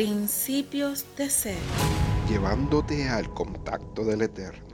Principios de ser. Llevándote al contacto del Eterno.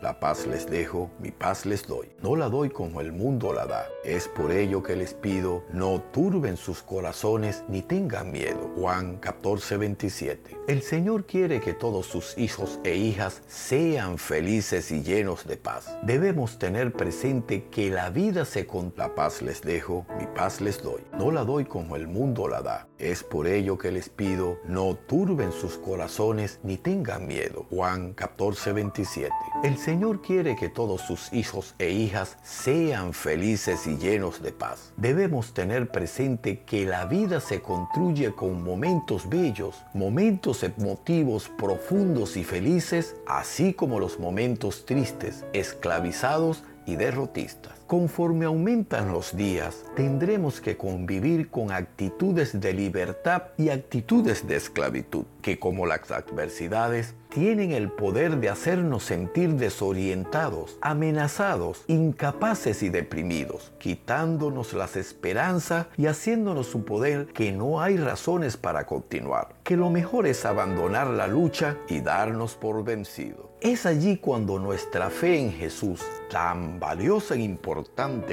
La paz les dejo, mi paz les doy. No la doy como el mundo la da. Es por ello que les pido, no turben sus corazones ni tengan miedo. Juan 14, 27. El Señor quiere que todos sus hijos e hijas sean felices y llenos de paz. Debemos tener presente que la vida se con la paz les dejo, mi paz les doy. No la doy como el mundo la da. Es por ello que les pido, no turben sus corazones ni tengan miedo. Juan 14, 27. El Señor quiere que todos sus hijos e hijas sean felices y llenos de paz. Debemos tener presente que la vida se construye con momentos bellos, momentos emotivos profundos y felices, así como los momentos tristes, esclavizados y derrotistas. Conforme aumentan los días, tendremos que convivir con actitudes de libertad y actitudes de esclavitud, que como las adversidades tienen el poder de hacernos sentir desorientados, amenazados, incapaces y deprimidos, quitándonos las esperanzas y haciéndonos su poder que no hay razones para continuar, que lo mejor es abandonar la lucha y darnos por vencido. Es allí cuando nuestra fe en Jesús, tan valiosa e importante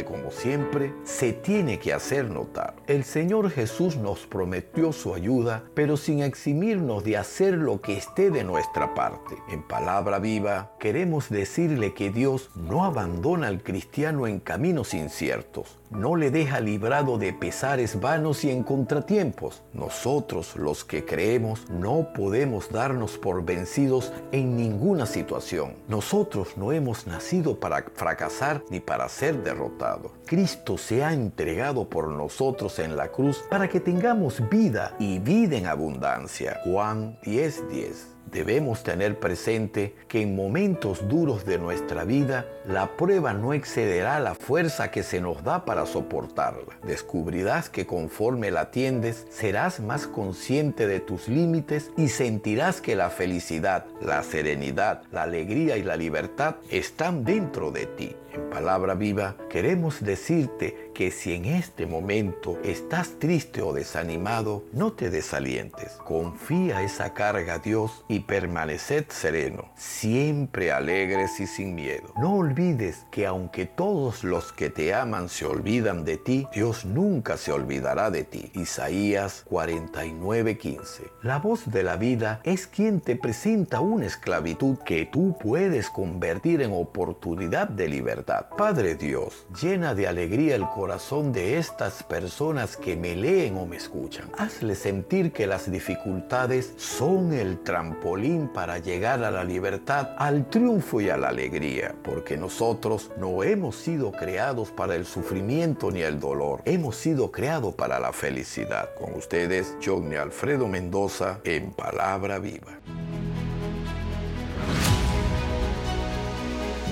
como siempre, se tiene que hacer notar. El Señor Jesús nos prometió su ayuda, pero sin eximirnos de hacer lo que esté de nuestra parte. En palabra viva, queremos decirle que Dios no abandona al cristiano en caminos inciertos, no le deja librado de pesares vanos y en contratiempos. Nosotros, los que creemos, no podemos darnos por vencidos en ninguna situación. Nosotros no hemos nacido para fracasar ni para ser derrotados. Cristo se ha entregado por nosotros en la cruz para que tengamos vida y vida en abundancia. Juan 10:10 10. Debemos tener presente que en momentos duros de nuestra vida, la prueba no excederá la fuerza que se nos da para soportarla. Descubrirás que conforme la atiendes, serás más consciente de tus límites y sentirás que la felicidad, la serenidad, la alegría y la libertad están dentro de ti. En palabra viva, queremos decirte que si en este momento estás triste o desanimado, no te desalientes. Confía esa carga a Dios y permaneced sereno, siempre alegres y sin miedo. No olvides que aunque todos los que te aman se olvidan de ti, Dios nunca se olvidará de ti. Isaías 49:15. La voz de la vida es quien te presenta una esclavitud que tú puedes convertir en oportunidad de libertad Padre Dios, llena de alegría el de estas personas que me leen o me escuchan. Hazle sentir que las dificultades son el trampolín para llegar a la libertad, al triunfo y a la alegría, porque nosotros no hemos sido creados para el sufrimiento ni el dolor, hemos sido creados para la felicidad. Con ustedes, Johnny Alfredo Mendoza, en Palabra Viva.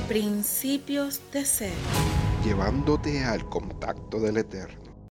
Principios de ser. Llevándote al contacto del Eterno.